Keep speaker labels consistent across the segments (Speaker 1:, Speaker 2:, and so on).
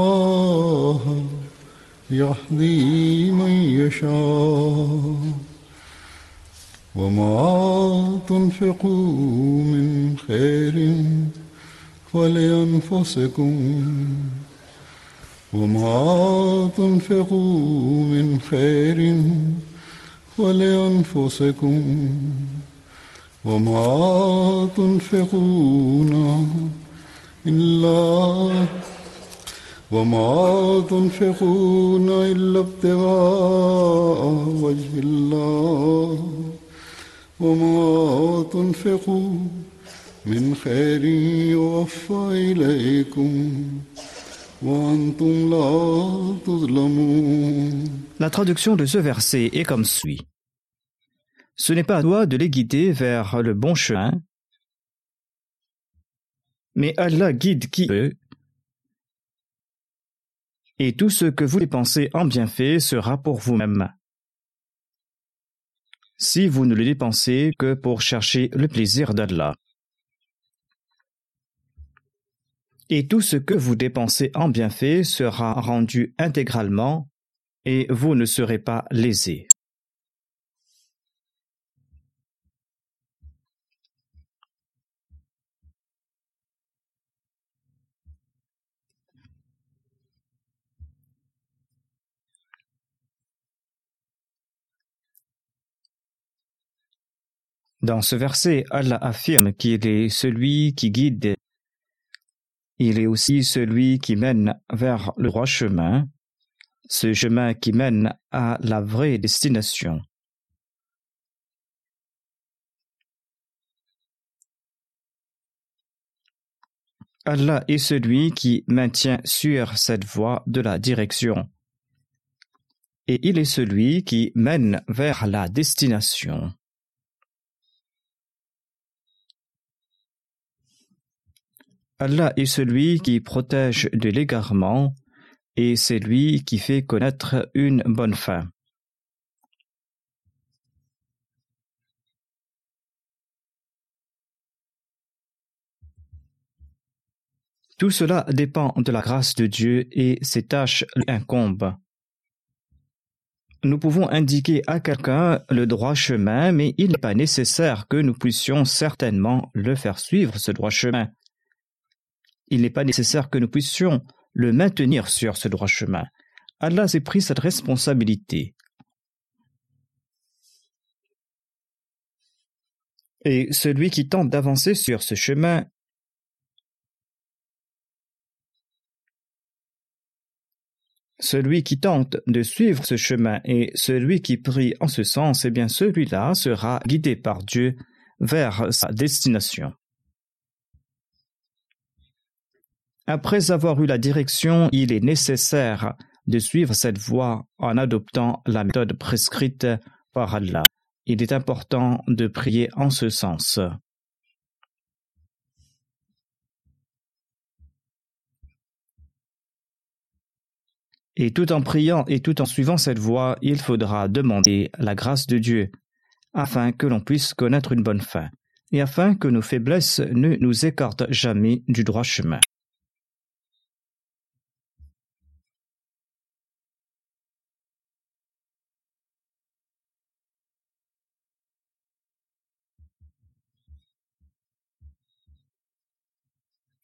Speaker 1: الله يهدي من يشاء. وما تنفقوا من خير فلأنفسكم وما تنفقوا من خير فلأنفسكم وما تنفقون إلا وما تنفقون إلا ابتغاء وجه الله وما تنفقوا من خير يوفى إليكم وأنتم لا تظلمون
Speaker 2: La traduction de ce verset est comme suit. Ce n'est pas à toi de les guider vers le bon chemin, mais Allah guide qui veut, et tout ce que vous dépensez en bienfait sera pour vous-même. Si vous ne le dépensez que pour chercher le plaisir d'Allah. Et tout ce que vous dépensez en bienfait sera rendu intégralement et vous ne serez pas lésés. Dans ce verset, Allah affirme qu'il est celui qui guide. Il est aussi celui qui mène vers le droit chemin, ce chemin qui mène à la vraie destination. Allah est celui qui maintient sur cette voie de la direction. Et il est celui qui mène vers la destination. Allah est celui qui protège de l'égarement et c'est lui qui fait connaître une bonne fin. Tout cela dépend de la grâce de Dieu et ses tâches lui incombent. Nous pouvons indiquer à quelqu'un le droit chemin, mais il n'est pas nécessaire que nous puissions certainement le faire suivre, ce droit chemin. Il n'est pas nécessaire que nous puissions le maintenir sur ce droit chemin. Allah s'est pris cette responsabilité. Et celui qui tente d'avancer sur ce chemin Celui qui tente de suivre ce chemin et celui qui prie en ce sens, eh bien celui-là sera guidé par Dieu vers sa destination. Après avoir eu la direction, il est nécessaire de suivre cette voie en adoptant la méthode prescrite par Allah. Il est important de prier en ce sens. Et tout en priant et tout en suivant cette voie, il faudra demander la grâce de Dieu afin que l'on puisse connaître une bonne fin et afin que nos faiblesses ne nous écartent jamais du droit chemin.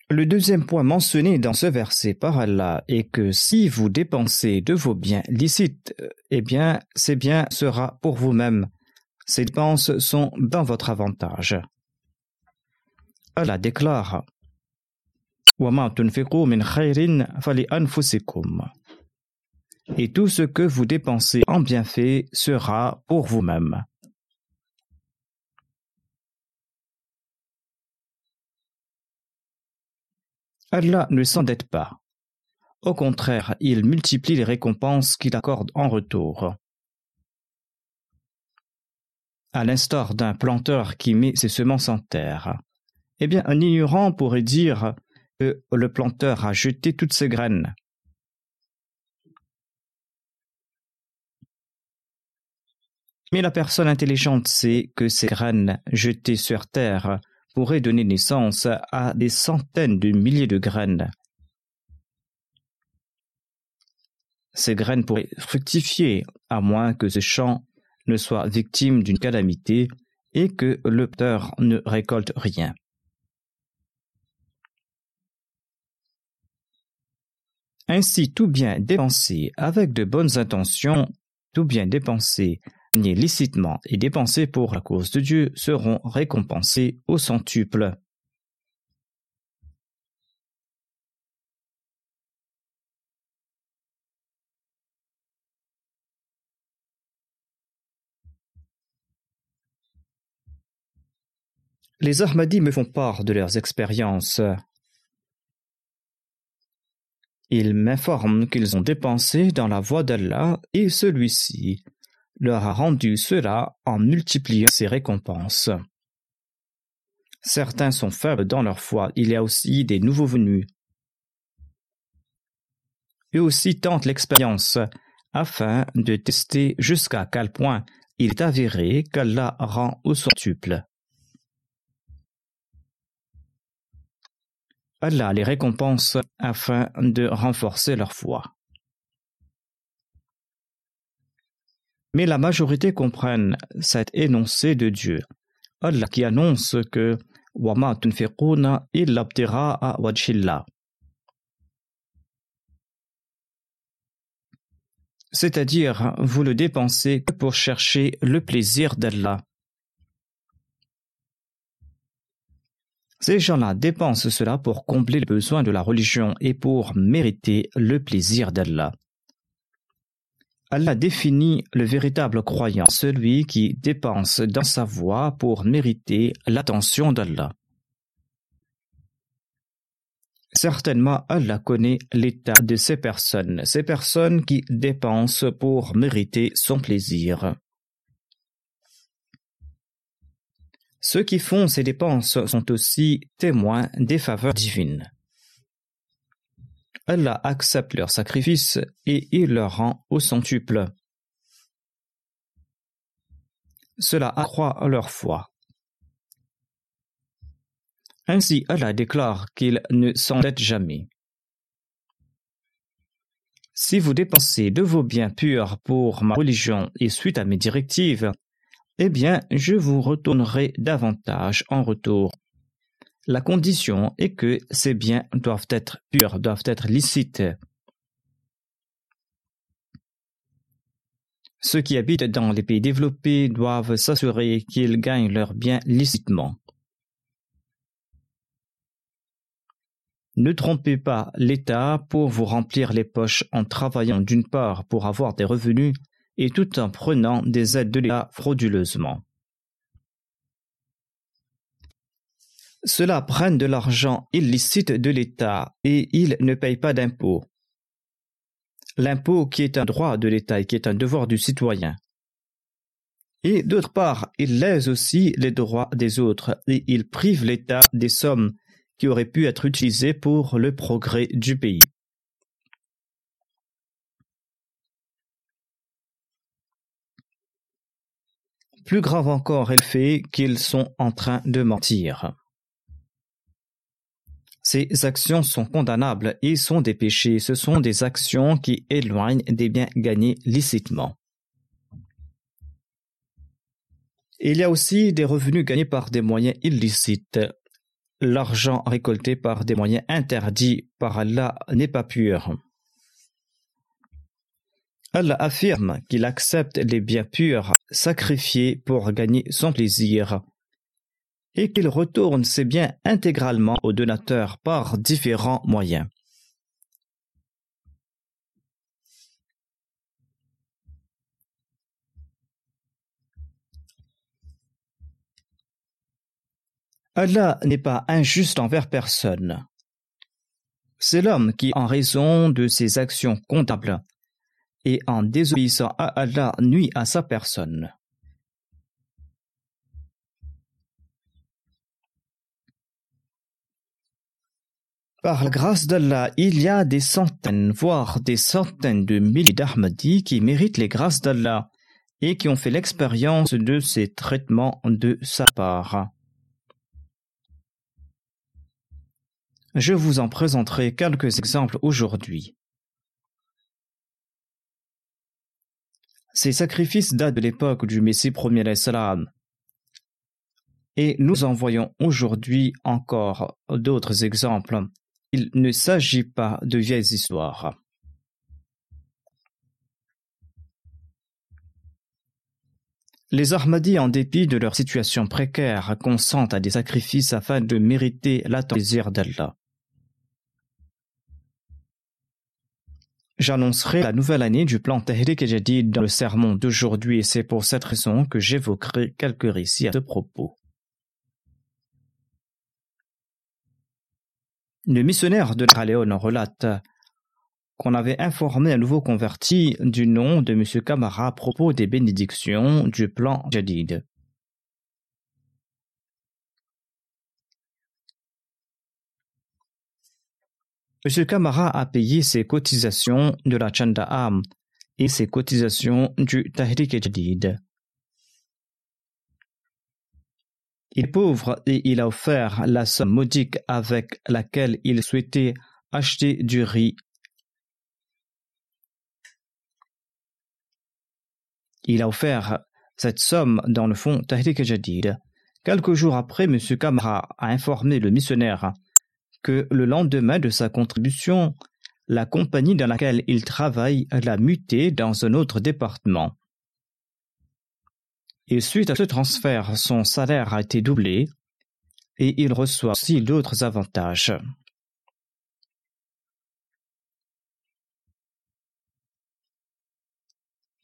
Speaker 2: Le deuxième point mentionné dans ce verset par Allah est que si vous dépensez de vos biens licites, eh bien, ces biens sera pour vous-même. Ces dépenses sont dans votre avantage. Allah déclare Et tout ce que vous dépensez en bienfait sera pour vous-même. Allah ne s'endette pas. Au contraire, il multiplie les récompenses qu'il accorde en retour. À l'instar d'un planteur qui met ses semences en terre. Eh bien, un ignorant pourrait dire que le planteur a jeté toutes ses graines. Mais la personne intelligente sait que ces graines jetées sur terre pourrait donner naissance à des centaines de milliers de graines. Ces graines pourraient fructifier à moins que ce champ ne soit victime d'une calamité et que l'opteur ne récolte rien. Ainsi, tout bien dépensé avec de bonnes intentions, tout bien dépensé licitement et dépensés pour la cause de Dieu seront récompensés au centuple. Les Ahmadis me font part de leurs expériences. Ils m'informent qu'ils ont dépensé dans la voie d'Allah et celui-ci leur a rendu cela en multipliant ses récompenses. Certains sont faibles dans leur foi, il y a aussi des nouveaux venus. Eux aussi tentent l'expérience afin de tester jusqu'à quel point il est avéré qu'Allah rend au centuple. Allah les récompense afin de renforcer leur foi. Mais la majorité comprennent cet énoncé de Dieu. Allah qui annonce que c'est-à-dire vous le dépensez pour chercher le plaisir d'Allah. Ces gens-là dépensent cela pour combler les besoins de la religion et pour mériter le plaisir d'Allah. Allah définit le véritable croyant, celui qui dépense dans sa voie pour mériter l'attention d'Allah. Certainement, Allah connaît l'état de ces personnes, ces personnes qui dépensent pour mériter son plaisir. Ceux qui font ces dépenses sont aussi témoins des faveurs divines. Allah accepte leur sacrifice et il leur rend au centuple. Cela accroît leur foi. Ainsi, Allah déclare qu'il ne s'endette jamais. Si vous dépensez de vos biens purs pour ma religion et suite à mes directives, eh bien, je vous retournerai davantage en retour. La condition est que ces biens doivent être purs, doivent être licites. Ceux qui habitent dans les pays développés doivent s'assurer qu'ils gagnent leurs biens licitement. Ne trompez pas l'État pour vous remplir les poches en travaillant d'une part pour avoir des revenus et tout en prenant des aides de l'État frauduleusement. Ceux-là prennent de l'argent illicite de l'État et ils ne payent pas d'impôts. L'impôt qui est un droit de l'État et qui est un devoir du citoyen. Et d'autre part, ils lèsent aussi les droits des autres et ils privent l'État des sommes qui auraient pu être utilisées pour le progrès du pays. Plus grave encore est le fait qu'ils sont en train de mentir. Ces actions sont condamnables et sont des péchés. Ce sont des actions qui éloignent des biens gagnés licitement. Il y a aussi des revenus gagnés par des moyens illicites. L'argent récolté par des moyens interdits par Allah n'est pas pur. Allah affirme qu'il accepte les biens purs sacrifiés pour gagner son plaisir et qu'il retourne ses biens intégralement aux donateurs par différents moyens. Allah n'est pas injuste envers personne. C'est l'homme qui, en raison de ses actions comptables et en désobéissant à Allah, nuit à sa personne. Par la grâce d'Allah, il y a des centaines, voire des centaines de milliers d'Ahmadis qui méritent les grâces d'Allah et qui ont fait l'expérience de ces traitements de sa part. Je vous en présenterai quelques exemples aujourd'hui. Ces sacrifices datent de l'époque du Messie premier salam. Et nous en voyons aujourd'hui encore d'autres exemples il ne s'agit pas de vieilles histoires. Les Ahmadis, en dépit de leur situation précaire, consentent à des sacrifices afin de mériter l'attention d'Allah. J'annoncerai la nouvelle année du plan Tahrik et Jadid dans le sermon d'aujourd'hui et c'est pour cette raison que j'évoquerai quelques récits à ce propos. Le missionnaire de Léon relate qu'on avait informé un nouveau converti du nom de M. Kamara à propos des bénédictions du plan Jadid. M. Kamara a payé ses cotisations de la Chandaam et ses cotisations du Tahrik Jadid. Il est pauvre et il a offert la somme modique avec laquelle il souhaitait acheter du riz. Il a offert cette somme dans le fonds Tahrik. Quelques jours après, M. Kamara a informé le missionnaire que le lendemain de sa contribution, la compagnie dans laquelle il travaille l'a muté dans un autre département. Et suite à ce transfert, son salaire a été doublé et il reçoit aussi d'autres avantages.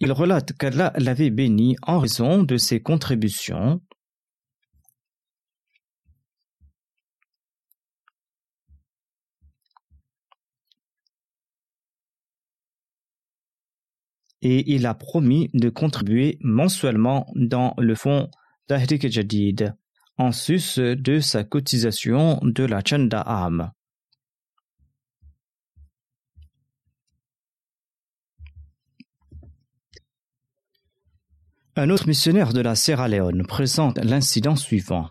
Speaker 2: Il relate qu'Allah l'avait béni en raison de ses contributions et il a promis de contribuer mensuellement dans le fonds Tahrik Jadid, en sus de sa cotisation de la Chanda Am. Un autre missionnaire de la Sierra Leone présente l'incident suivant.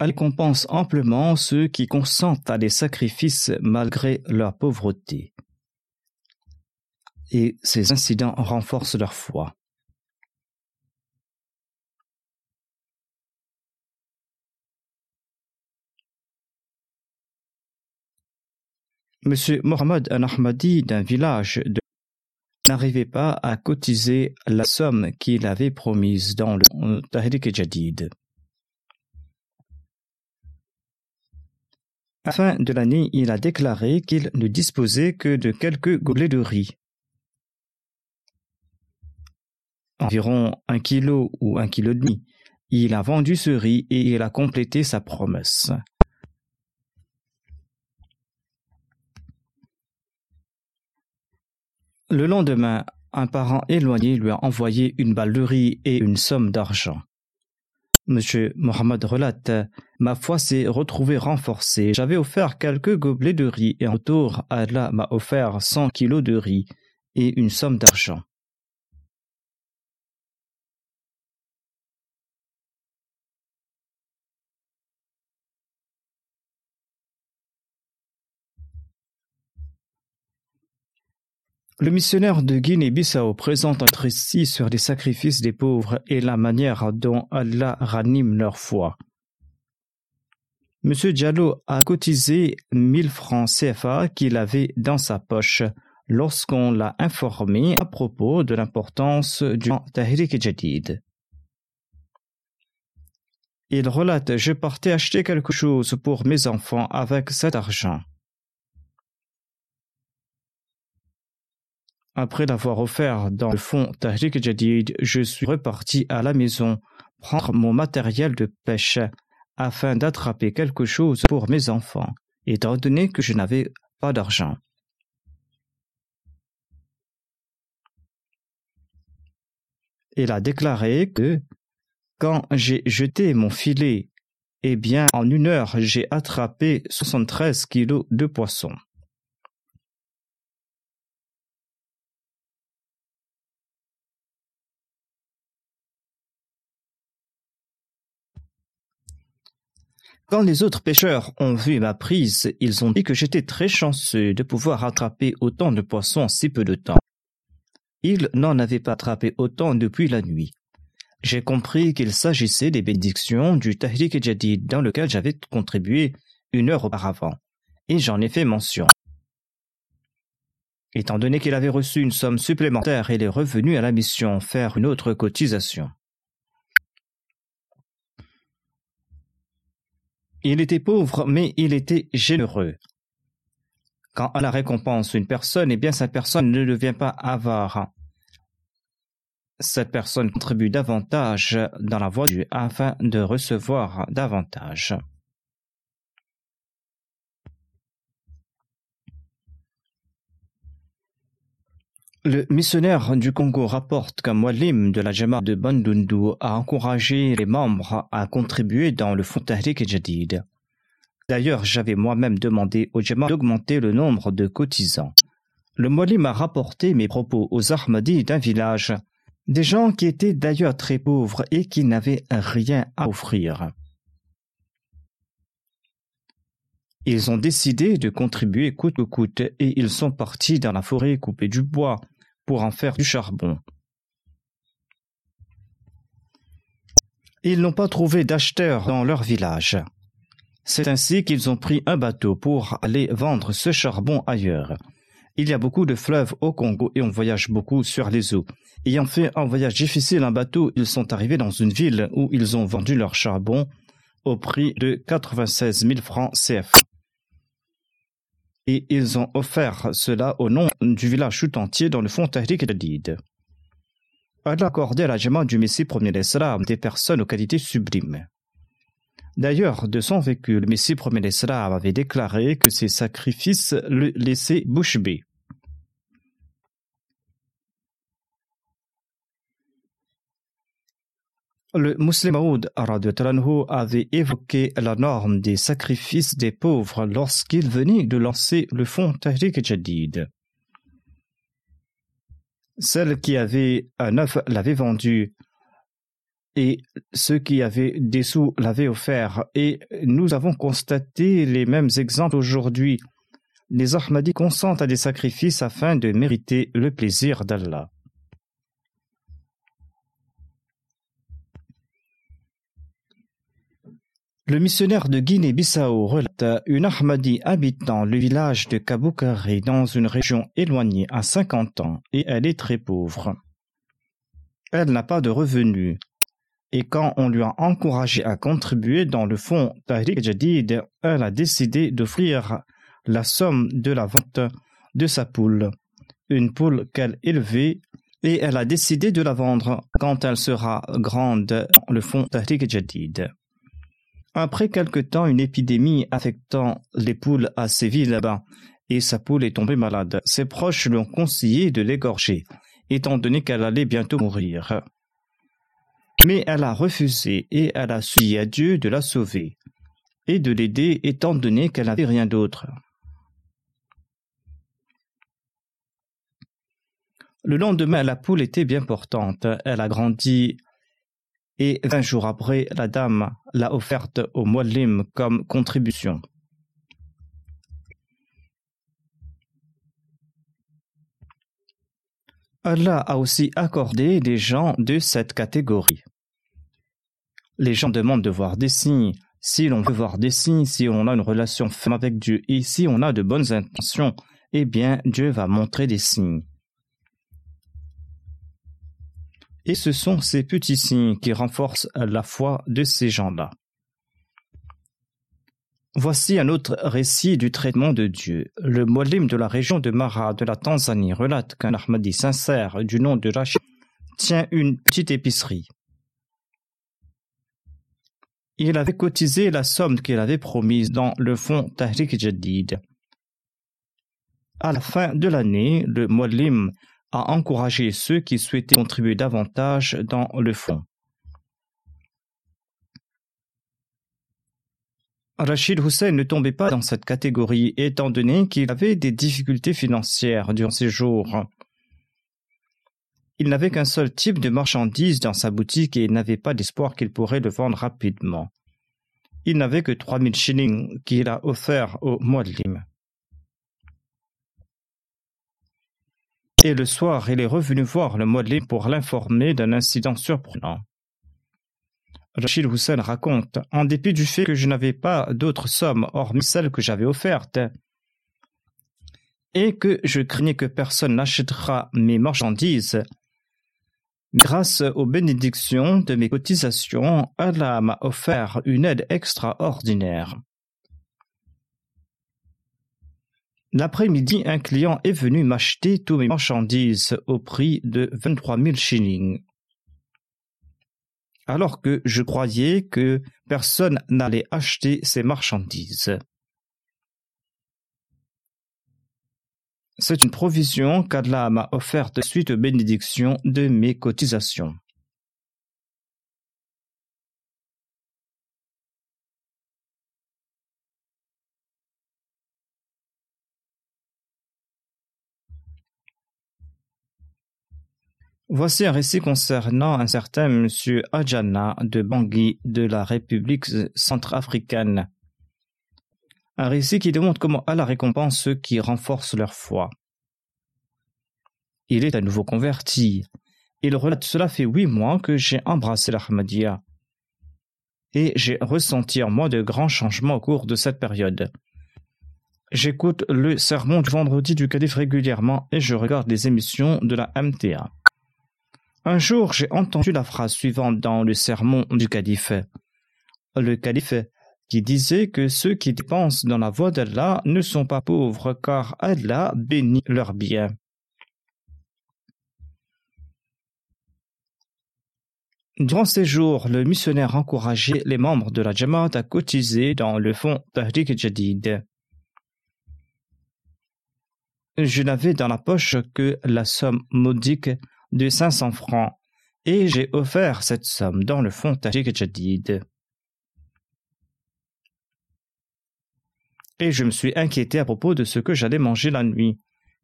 Speaker 2: Elle compense amplement ceux qui consentent à des sacrifices malgré leur pauvreté. Et ces incidents renforcent leur foi. Monsieur Mohamed Al-Ahmadi d'un village de n'arrivait pas à cotiser la somme qu'il avait promise dans le Tahrik Jadid. À la fin de l'année, il a déclaré qu'il ne disposait que de quelques gobelets de riz. Environ un kilo ou un kilo demi. Il a vendu ce riz et il a complété sa promesse. Le lendemain, un parent éloigné lui a envoyé une balle de riz et une somme d'argent. Monsieur Mohammed relate Ma foi s'est retrouvée renforcée. J'avais offert quelques gobelets de riz et en retour, Allah m'a offert cent kilos de riz et une somme d'argent. Le missionnaire de Guinée-Bissau présente un récit sur les sacrifices des pauvres et la manière dont Allah ranime leur foi. Monsieur Diallo a cotisé 1000 francs CFA qu'il avait dans sa poche lorsqu'on l'a informé à propos de l'importance du Tahrik Jadid. Il relate Je partais acheter quelque chose pour mes enfants avec cet argent. Après l'avoir offert dans le fond Tahrik Jadid, je suis reparti à la maison prendre mon matériel de pêche afin d'attraper quelque chose pour mes enfants, étant donné que je n'avais pas d'argent. Il a déclaré que quand j'ai jeté mon filet, eh bien, en une heure, j'ai attrapé 73 kilos de poissons. Quand les autres pêcheurs ont vu ma prise, ils ont dit que j'étais très chanceux de pouvoir attraper autant de poissons en si peu de temps. Ils n'en avaient pas attrapé autant depuis la nuit. J'ai compris qu'il s'agissait des bénédictions du Tahrik Jadid dans lequel j'avais contribué une heure auparavant, et j'en ai fait mention. Étant donné qu'il avait reçu une somme supplémentaire, il est revenu à la mission faire une autre cotisation. Il était pauvre, mais il était généreux. Quand Allah récompense une personne, eh bien cette personne ne devient pas avare. Cette personne contribue davantage dans la voie du afin de recevoir davantage. Le missionnaire du Congo rapporte qu'un Mwalim de la Jama de Bandundu a encouragé les membres à contribuer dans le fonds Tahrik Jadid. D'ailleurs, j'avais moi-même demandé au Jama d'augmenter le nombre de cotisants. Le Mwalim a rapporté mes propos aux Ahmadis d'un village, des gens qui étaient d'ailleurs très pauvres et qui n'avaient rien à offrir. Ils ont décidé de contribuer coûte que coûte et ils sont partis dans la forêt couper du bois pour en faire du charbon. Ils n'ont pas trouvé d'acheteurs dans leur village. C'est ainsi qu'ils ont pris un bateau pour aller vendre ce charbon ailleurs. Il y a beaucoup de fleuves au Congo et on voyage beaucoup sur les eaux. Ayant fait un voyage difficile en bateau, ils sont arrivés dans une ville où ils ont vendu leur charbon au prix de 96 000 francs CFA et ils ont offert cela au nom du village tout entier dans le fond Tahrik Jadid. Elle a accordé à la du Messie premier l'Islam des personnes aux qualités sublimes. D'ailleurs, de son vécu, le Messie premier l'Islam avait déclaré que ses sacrifices le laissaient bouche bée. Le Muslim Maoud avait évoqué la norme des sacrifices des pauvres lorsqu'il venait de lancer le fonds Tahrik Jadid. Celle qui avait un œuf l'avait vendu et ceux qui avaient des sous l'avaient offert. Et nous avons constaté les mêmes exemples aujourd'hui. Les Ahmadis consentent à des sacrifices afin de mériter le plaisir d'Allah. Le missionnaire de Guinée-Bissau relate une Ahmadi habitant le village de Kaboukari dans une région éloignée à 50 ans et elle est très pauvre. Elle n'a pas de revenus. Et quand on lui a encouragé à contribuer dans le fonds Tahrik Jadid, elle a décidé d'offrir la somme de la vente de sa poule, une poule qu'elle élevait, et elle a décidé de la vendre quand elle sera grande dans le fonds Tahrik Jadid. Après quelque temps, une épidémie affectant les poules a sévi là-bas, et sa poule est tombée malade. Ses proches lui ont conseillé de l'égorger, étant donné qu'elle allait bientôt mourir. Mais elle a refusé et elle a supplié à Dieu de la sauver et de l'aider étant donné qu'elle n'avait rien d'autre. Le lendemain, la poule était bien portante. Elle a grandi et vingt jours après, la dame l'a offerte au Muallim comme contribution. Allah a aussi accordé des gens de cette catégorie. Les gens demandent de voir des signes. Si l'on veut voir des signes, si on a une relation ferme avec Dieu et si on a de bonnes intentions, eh bien Dieu va montrer des signes. Et ce sont ces petits signes qui renforcent la foi de ces gens-là. Voici un autre récit du traitement de Dieu. Le Molim de la région de Mara de la Tanzanie relate qu'un Ahmadi sincère du nom de Rachid tient une petite épicerie. Il avait cotisé la somme qu'il avait promise dans le fonds Tahrik Jadid. À la fin de l'année, le Molim a encouragé ceux qui souhaitaient contribuer davantage dans le fonds. Rachid Hussein ne tombait pas dans cette catégorie étant donné qu'il avait des difficultés financières durant ses jours. Il n'avait qu'un seul type de marchandise dans sa boutique et n'avait pas d'espoir qu'il pourrait le vendre rapidement. Il n'avait que 3000 shillings qu'il a offerts au Muallim. Et le soir, il est revenu voir le Muallim pour l'informer d'un incident surprenant. Rachid Hussein raconte En dépit du fait que je n'avais pas d'autres sommes hormis celles que j'avais offertes, et que je craignais que personne n'achètera mes marchandises, grâce aux bénédictions de mes cotisations, Allah m'a offert une aide extraordinaire. L'après-midi, un client est venu m'acheter tous mes marchandises au prix de 23 000 shillings alors que je croyais que personne n'allait acheter ces marchandises. C'est une provision qu'Allah m'a offerte suite aux bénédictions de mes cotisations. Voici un récit concernant un certain monsieur Adjana de Bangui de la République centrafricaine. Un récit qui démontre comment Allah récompense ceux qui renforcent leur foi. Il est à nouveau converti. Il relate Cela fait huit mois que j'ai embrassé l'Ahmadiyya. Et j'ai ressenti en moi de grands changements au cours de cette période. J'écoute le sermon du vendredi du calife régulièrement et je regarde les émissions de la MTA. Un jour, j'ai entendu la phrase suivante dans le sermon du calife. Le calife qui disait que ceux qui dépensent dans la voie d'Allah ne sont pas pauvres car Allah bénit leurs biens. Durant ces jours, le missionnaire encourageait les membres de la Jamaat à cotiser dans le fonds Tahrik Jadid. Je n'avais dans la poche que la somme modique de 500 francs et j'ai offert cette somme dans le fonds Tajik Jadid. Et je me suis inquiété à propos de ce que j'allais manger la nuit,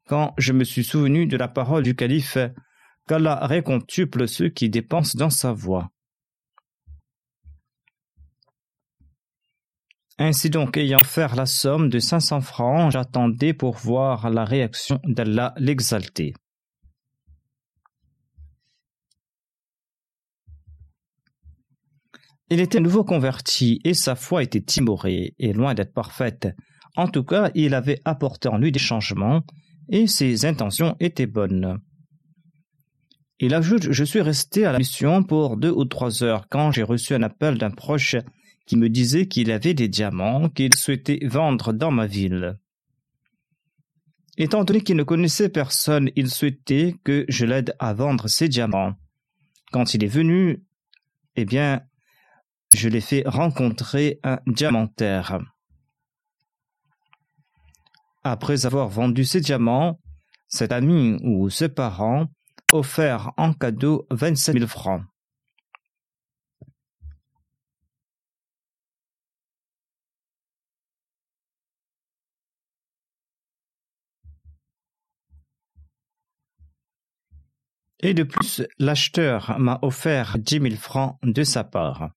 Speaker 2: quand je me suis souvenu de la parole du calife qu'Allah récontuple ceux qui dépensent dans sa voie. Ainsi donc, ayant offert la somme de 500 francs, j'attendais pour voir la réaction d'Allah l'exalté. Il était nouveau converti et sa foi était timorée et loin d'être parfaite. En tout cas, il avait apporté en lui des changements et ses intentions étaient bonnes. Il ajoute Je suis resté à la mission pour deux ou trois heures quand j'ai reçu un appel d'un proche qui me disait qu'il avait des diamants qu'il souhaitait vendre dans ma ville. Étant donné qu'il ne connaissait personne, il souhaitait que je l'aide à vendre ses diamants. Quand il est venu, eh bien, je l'ai fait rencontrer un diamantaire. Après avoir vendu ses diamants, cet ami ou ses parents offert en cadeau 27 000 francs. Et de plus, l'acheteur m'a offert dix mille francs de sa part.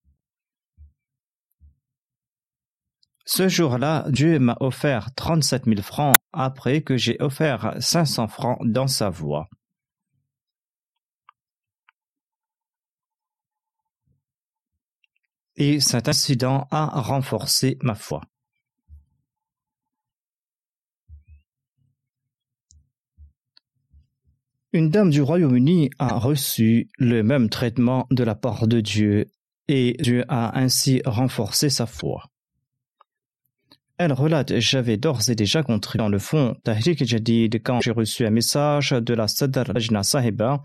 Speaker 2: Ce jour-là, Dieu m'a offert trente-sept mille francs après que j'ai offert cinq cents francs dans sa voie. Et cet incident a renforcé ma foi. Une dame du Royaume-Uni a reçu le même traitement de la part de Dieu et Dieu a ainsi renforcé sa foi. Elle relate J'avais d'ores et déjà contribué dans le fond Tahrik Jadid quand j'ai reçu un message de la Sadar Rajna Sahiba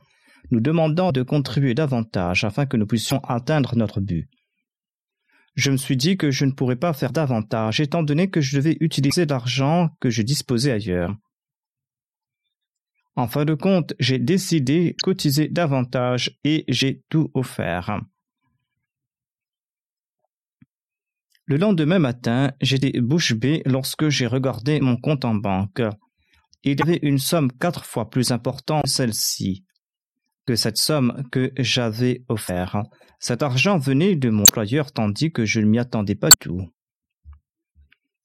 Speaker 2: nous demandant de contribuer davantage afin que nous puissions atteindre notre but. Je me suis dit que je ne pourrais pas faire davantage étant donné que je devais utiliser l'argent que je disposais ailleurs. En fin de compte, j'ai décidé de cotiser davantage et j'ai tout offert. Le lendemain matin, j'étais bouche bée lorsque j'ai regardé mon compte en banque. Il y avait une somme quatre fois plus importante que celle-ci que cette somme que j'avais offerte. Cet argent venait de mon employeur tandis que je ne m'y attendais pas du tout.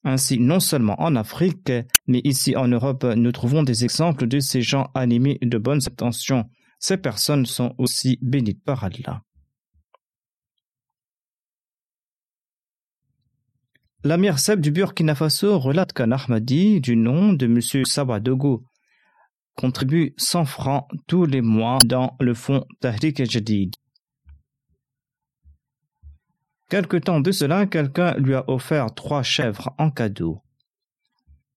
Speaker 2: Ainsi, non seulement en Afrique, mais ici en Europe, nous trouvons des exemples de ces gens animés de bonnes intentions. Ces personnes sont aussi bénies par Allah. L'Amir Seb du Burkina Faso relate qu'un Ahmadi du nom de M. Sawadogo contribue 100 francs tous les mois dans le fonds Tahrik Jadid. Quelque temps de cela, quelqu'un lui a offert trois chèvres en cadeau.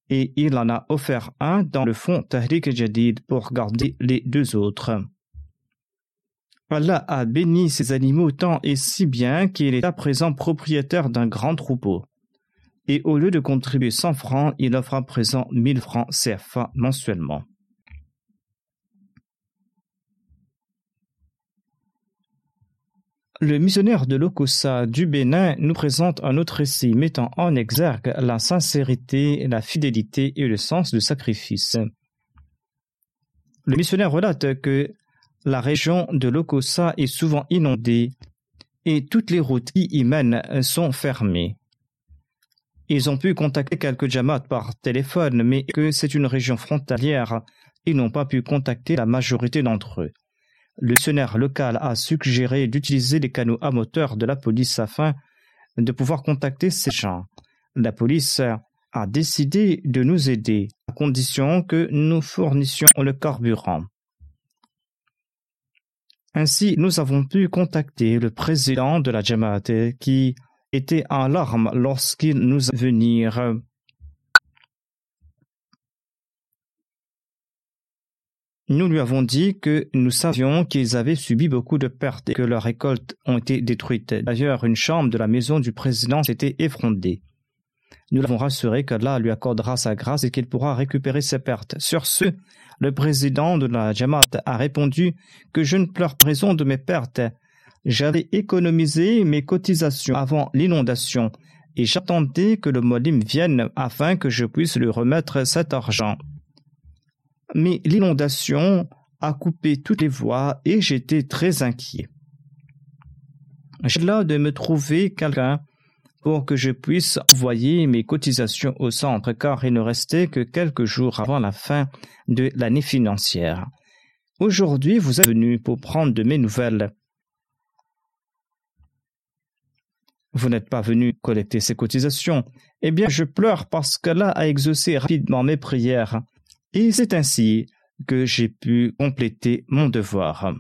Speaker 2: Et il en a offert un dans le fond Tahrik Jadid pour garder les deux autres. Allah a béni ces animaux tant et si bien qu'il est à présent propriétaire d'un grand troupeau. Et au lieu de contribuer 100 francs, il offre à présent 1000 francs CFA mensuellement. Le missionnaire de l'Okosa du Bénin nous présente un autre récit mettant en exergue la sincérité, la fidélité et le sens du sacrifice. Le missionnaire relate que la région de l'Okosa est souvent inondée et toutes les routes qui y mènent sont fermées. Ils ont pu contacter quelques jamats par téléphone, mais que c'est une région frontalière, ils n'ont pas pu contacter la majorité d'entre eux. Le missionnaire local a suggéré d'utiliser les canaux à moteur de la police afin de pouvoir contacter ces gens. La police a décidé de nous aider à condition que nous fournissions le carburant. Ainsi, nous avons pu contacter le président de la Jamaat qui était en larmes lorsqu'il nous a venir Nous lui avons dit que nous savions qu'ils avaient subi beaucoup de pertes et que leurs récoltes ont été détruites. D'ailleurs, une chambre de la maison du président s'était effondrée. Nous l'avons rassuré qu'Allah lui accordera sa grâce et qu'il pourra récupérer ses pertes. Sur ce, le président de la Jamaat a répondu que je ne pleure pas raison de mes pertes. J'avais économisé mes cotisations avant l'inondation et j'attendais que le molim vienne afin que je puisse lui remettre cet argent mais l'inondation a coupé toutes les voies et j'étais très inquiet. J'ai là de me trouver quelqu'un pour que je puisse envoyer mes cotisations au centre car il ne restait que quelques jours avant la fin de l'année financière. Aujourd'hui, vous êtes venu pour prendre de mes nouvelles. Vous n'êtes pas venu collecter ces cotisations. Eh bien, je pleure parce qu'Allah a exaucé rapidement mes prières et c'est ainsi que j'ai pu compléter mon devoir.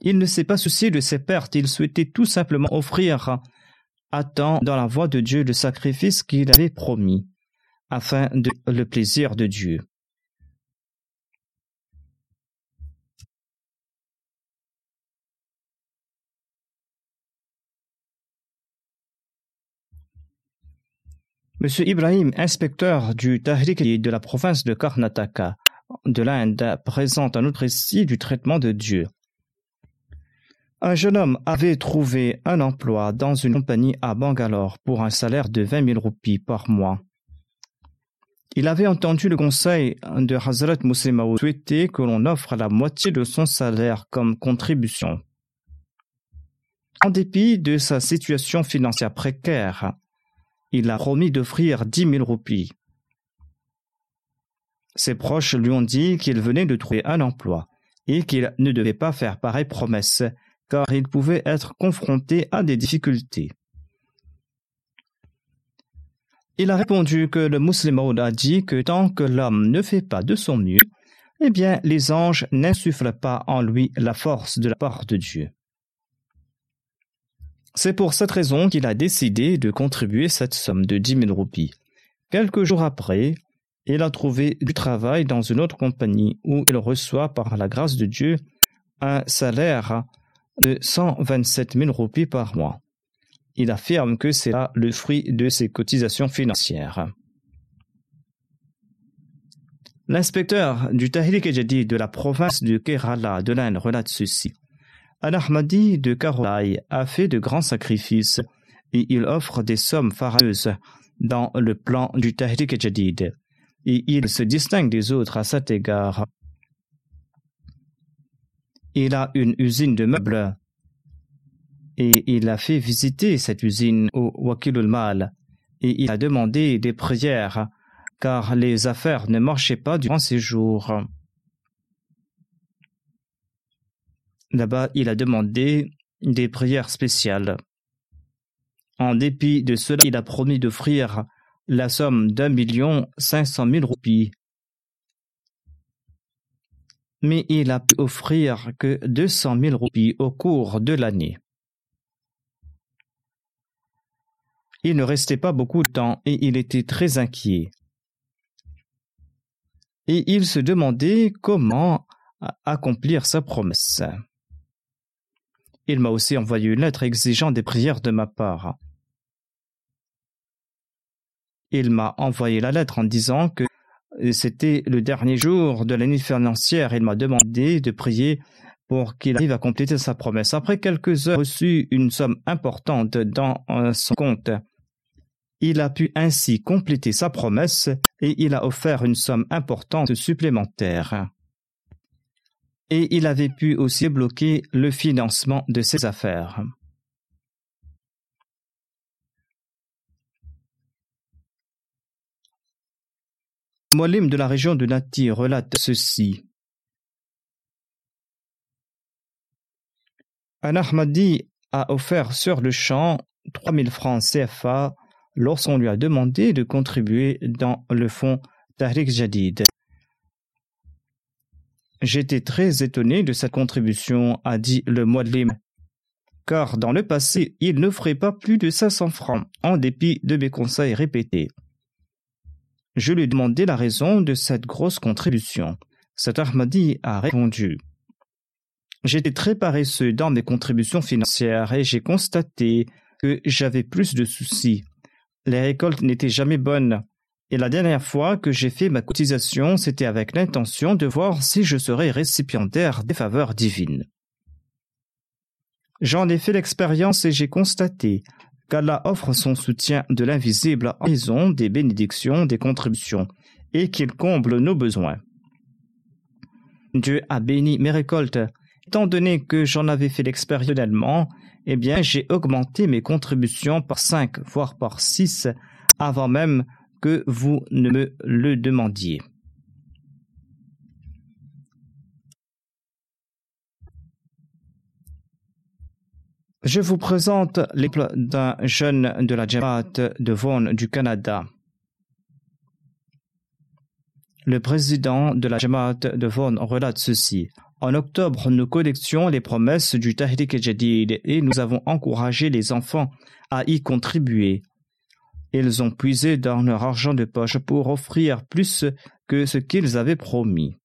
Speaker 2: Il ne s'est pas soucié de ses pertes, il souhaitait tout simplement offrir à temps dans la voie de Dieu le sacrifice qu'il avait promis, afin de le plaisir de Dieu. Monsieur Ibrahim, inspecteur du Tahrik de la province de Karnataka, de l'Inde, présente un autre récit du traitement de Dieu. Un jeune homme avait trouvé un emploi dans une compagnie à Bangalore pour un salaire de 20 000 roupies par mois. Il avait entendu le conseil de Hazrat Muslimaou souhaiter que l'on offre la moitié de son salaire comme contribution. En dépit de sa situation financière précaire, il a promis d'offrir dix mille roupies. Ses proches lui ont dit qu'il venait de trouver un emploi et qu'il ne devait pas faire pareille promesse car il pouvait être confronté à des difficultés. Il a répondu que le musulman a dit que tant que l'homme ne fait pas de son mieux, eh bien les anges n'insufflent pas en lui la force de la part de Dieu. C'est pour cette raison qu'il a décidé de contribuer cette somme de dix mille roupies. Quelques jours après, il a trouvé du travail dans une autre compagnie où il reçoit par la grâce de Dieu un salaire de 127 000 roupies par mois. Il affirme que c'est là le fruit de ses cotisations financières. L'inspecteur du Tahrik Ejadi de la province de Kerala de l'Inde relate ceci. Al-Ahmadi de Karolai a fait de grands sacrifices et il offre des sommes pharaoneuses dans le plan du Tahrik Jadid et il se distingue des autres à cet égard. Il a une usine de meubles et il a fait visiter cette usine au Wakilul Mal et il a demandé des prières car les affaires ne marchaient pas durant ses jours. Là-bas, il a demandé des prières spéciales. En dépit de cela, il a promis d'offrir la somme d'un million cinq cent mille roupies. Mais il a pu offrir que deux cent mille roupies au cours de l'année. Il ne restait pas beaucoup de temps et il était très inquiet. Et il se demandait comment accomplir sa promesse. Il m'a aussi envoyé une lettre exigeant des prières de ma part. Il m'a envoyé la lettre en disant que c'était le dernier jour de l'année financière. Il m'a demandé de prier pour qu'il arrive à compléter sa promesse. Après quelques heures, reçu une somme importante dans son compte. Il a pu ainsi compléter sa promesse et il a offert une somme importante supplémentaire et il avait pu aussi bloquer le financement de ses affaires. Molim de la région de Nati relate ceci. Un Ahmadi a offert sur le champ 3000 francs CFA lorsqu'on lui a demandé de contribuer dans le fonds Tariq Jadid. J'étais très étonné de sa contribution, a dit le Muad'Lim, car dans le passé, il n'offrait pas plus de 500 francs, en dépit de mes conseils répétés. Je lui ai demandé la raison de cette grosse contribution. Cet Ahmadi a répondu. J'étais très paresseux dans mes contributions financières et j'ai constaté que j'avais plus de soucis. Les récoltes n'étaient jamais bonnes et la dernière fois que j'ai fait ma cotisation, c'était avec l'intention de voir si je serais récipiendaire des faveurs divines. J'en ai fait l'expérience et j'ai constaté qu'Allah offre son soutien de l'invisible en raison des bénédictions, des contributions, et qu'il comble nos besoins. Dieu a béni mes récoltes. Étant donné que j'en avais fait l'expérientiellement, eh bien, j'ai augmenté mes contributions par cinq, voire par six, avant même que vous ne me le demandiez. Je vous présente l'exemple d'un jeune de la Jamaat de Vaughan du Canada. Le président de la Jamaat de Vaughan relate ceci. En octobre, nous collections les promesses du Tahrik Jadid et nous avons encouragé les enfants à y contribuer. Ils ont puisé dans leur argent de poche pour offrir plus que ce qu'ils avaient promis.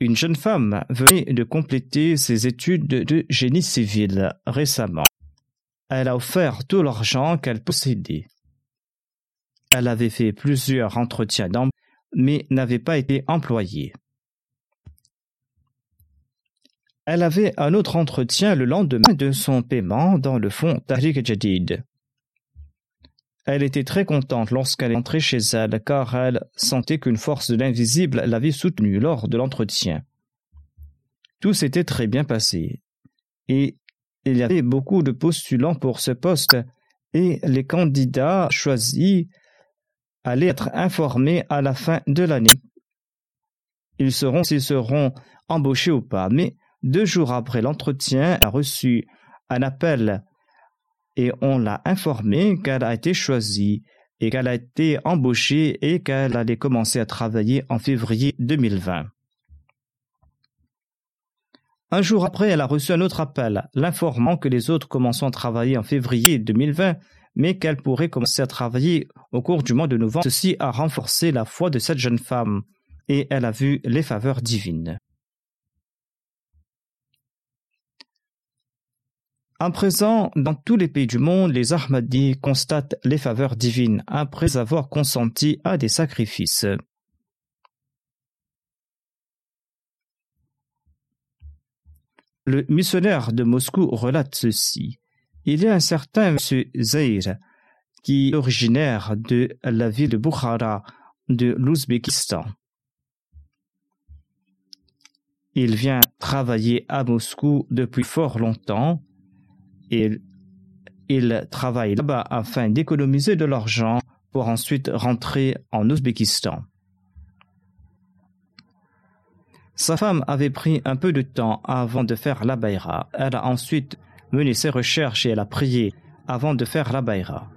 Speaker 2: Une jeune femme venait de compléter ses études de génie civil récemment. Elle a offert tout l'argent qu'elle possédait. Elle avait fait plusieurs entretiens d'embauche, mais n'avait pas été employée. Elle avait un autre entretien le lendemain de son paiement dans le fonds Tariq Jadid. Elle était très contente lorsqu'elle est entrée chez elle car elle sentait qu'une force de l'invisible l'avait soutenue lors de l'entretien. Tout s'était très bien passé et il y avait beaucoup de postulants pour ce poste et les candidats choisis allaient être informés à la fin de l'année. Ils seront s'ils seront embauchés ou pas, mais deux jours après l'entretien, elle a reçu un appel et on l'a informé qu'elle a été choisie et qu'elle a été embauchée et qu'elle allait commencer à travailler en février 2020. Un jour après, elle a reçu un autre appel, l'informant que les autres commençant à travailler en février 2020, mais qu'elle pourrait commencer à travailler au cours du mois de novembre. Ceci a renforcé la foi de cette jeune femme, et elle a vu les faveurs divines. En présent, dans tous les pays du monde, les Ahmadis constatent les faveurs divines après avoir consenti à des sacrifices. Le missionnaire de Moscou relate ceci. Il y a un certain M. Zahir qui est originaire de la ville de Bukhara de l'Ouzbékistan. Il vient travailler à Moscou depuis fort longtemps et il travaille là-bas afin d'économiser de l'argent pour ensuite rentrer en Ouzbékistan. Sa femme avait pris un peu de temps avant de faire la baïra. Elle a ensuite mené ses recherches et elle a prié avant de faire la baïra.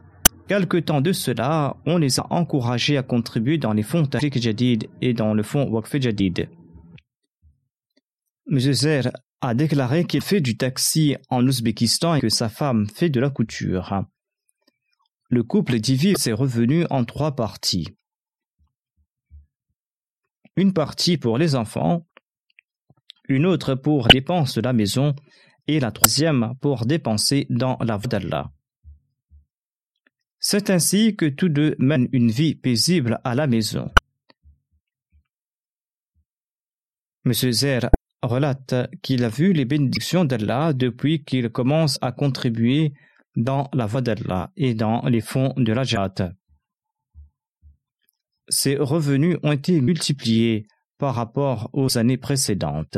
Speaker 2: Quelque temps de cela, on les a encouragés à contribuer dans les fonds Tariq Jadid et dans le fonds Waqf Jadid. M. Zer a déclaré qu'il fait du taxi en Ouzbékistan et que sa femme fait de la couture. Le couple divise ses revenus en trois parties. Une partie pour les enfants, une autre pour dépenses de la maison et la troisième pour dépenser dans la voie. C'est ainsi que tous deux mènent une vie paisible à la maison. Zer relate qu'il a vu les bénédictions d'Allah depuis qu'il commence à contribuer dans la voie d'Allah et dans les fonds de la Jihad. Ses revenus ont été multipliés par rapport aux années précédentes.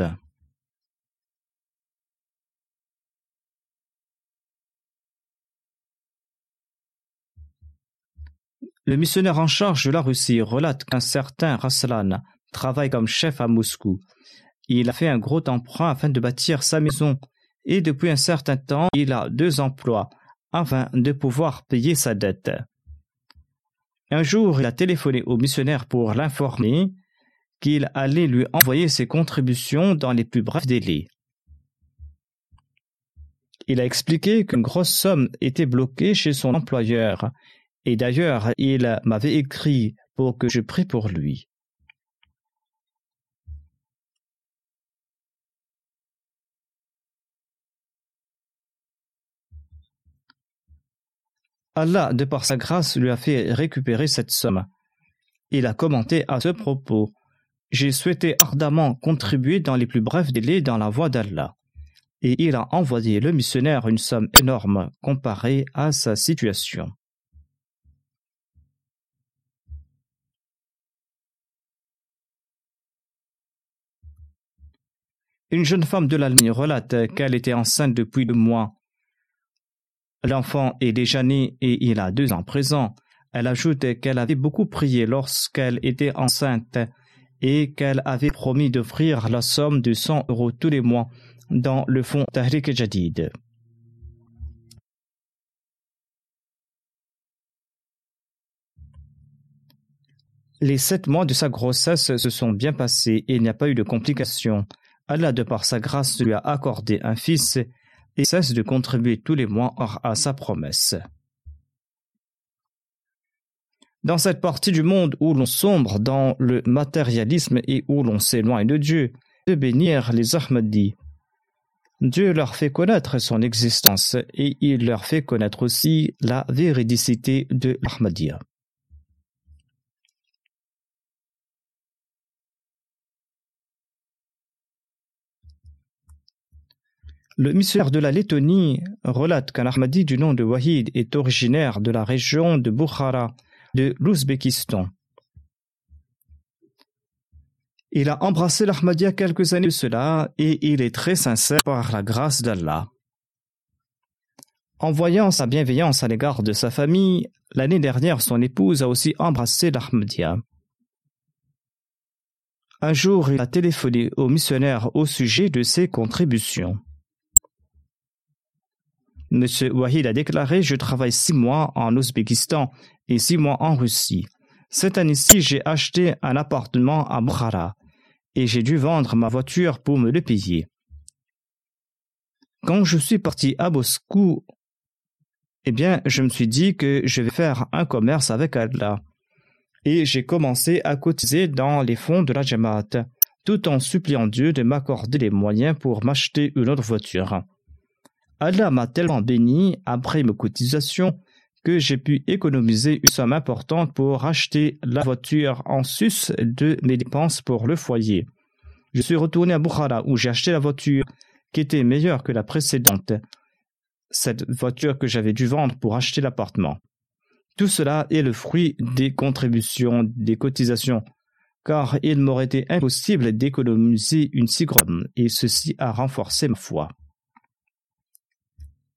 Speaker 2: Le missionnaire en charge de la Russie relate qu'un certain Raslan travaille comme chef à Moscou il a fait un gros emprunt afin de bâtir sa maison et depuis un certain temps, il a deux emplois afin de pouvoir payer sa dette. Un jour, il a téléphoné au missionnaire pour l'informer qu'il allait lui envoyer ses contributions dans les plus brefs délais. Il a expliqué qu'une grosse somme était bloquée chez son employeur, et d'ailleurs il m'avait écrit pour que je prie pour lui. Allah, de par sa grâce, lui a fait récupérer cette somme. Il a commenté à ce propos. J'ai souhaité ardemment contribuer dans les plus brefs délais dans la voie d'Allah. Et il a envoyé le missionnaire une somme énorme comparée à sa situation. Une jeune femme de l'Allemagne relate qu'elle était enceinte depuis deux mois L'enfant est déjà né et il a deux ans présent. Elle ajoute qu'elle avait beaucoup prié lorsqu'elle était enceinte et qu'elle avait promis d'offrir la somme de 100 euros tous les mois dans le fond Tahrik Jadid. Les sept mois de sa grossesse se sont bien passés et il n'y a pas eu de complications. Allah, de par sa grâce, lui a accordé un fils et cesse de contribuer tous les mois à sa promesse. Dans cette partie du monde où l'on sombre dans le matérialisme et où l'on s'éloigne de Dieu, de bénir les Ahmadis. Dieu leur fait connaître son existence et il leur fait connaître aussi la véridicité de l'Ahmadiyya. Le missionnaire de la Lettonie relate qu'un Ahmadi du nom de Wahid est originaire de la région de Bukhara de l'Ouzbékistan. Il a embrassé l'Ahmadiyya quelques années de cela et il est très sincère par la grâce d'Allah. En voyant sa bienveillance à l'égard de sa famille, l'année dernière son épouse a aussi embrassé l'Ahmadiyya. Un jour, il a téléphoné au missionnaire au sujet de ses contributions. M. Wahid a déclaré Je travaille six mois en Ouzbékistan et six mois en Russie. Cette année-ci, j'ai acheté un appartement à Bukhara et j'ai dû vendre ma voiture pour me le payer. Quand je suis parti à Moscou, eh bien, je me suis dit que je vais faire un commerce avec Allah. Et j'ai commencé à cotiser dans les fonds de la Jamaat, tout en suppliant Dieu de m'accorder les moyens pour m'acheter une autre voiture. Allah m'a tellement béni après mes cotisations que j'ai pu économiser une somme importante pour acheter la voiture en sus de mes dépenses pour le foyer. Je suis retourné à Bukhara où j'ai acheté la voiture qui était meilleure que la précédente, cette voiture que j'avais dû vendre pour acheter l'appartement. Tout cela est le fruit des contributions, des cotisations, car il m'aurait été impossible d'économiser une si grande, et ceci a renforcé ma foi.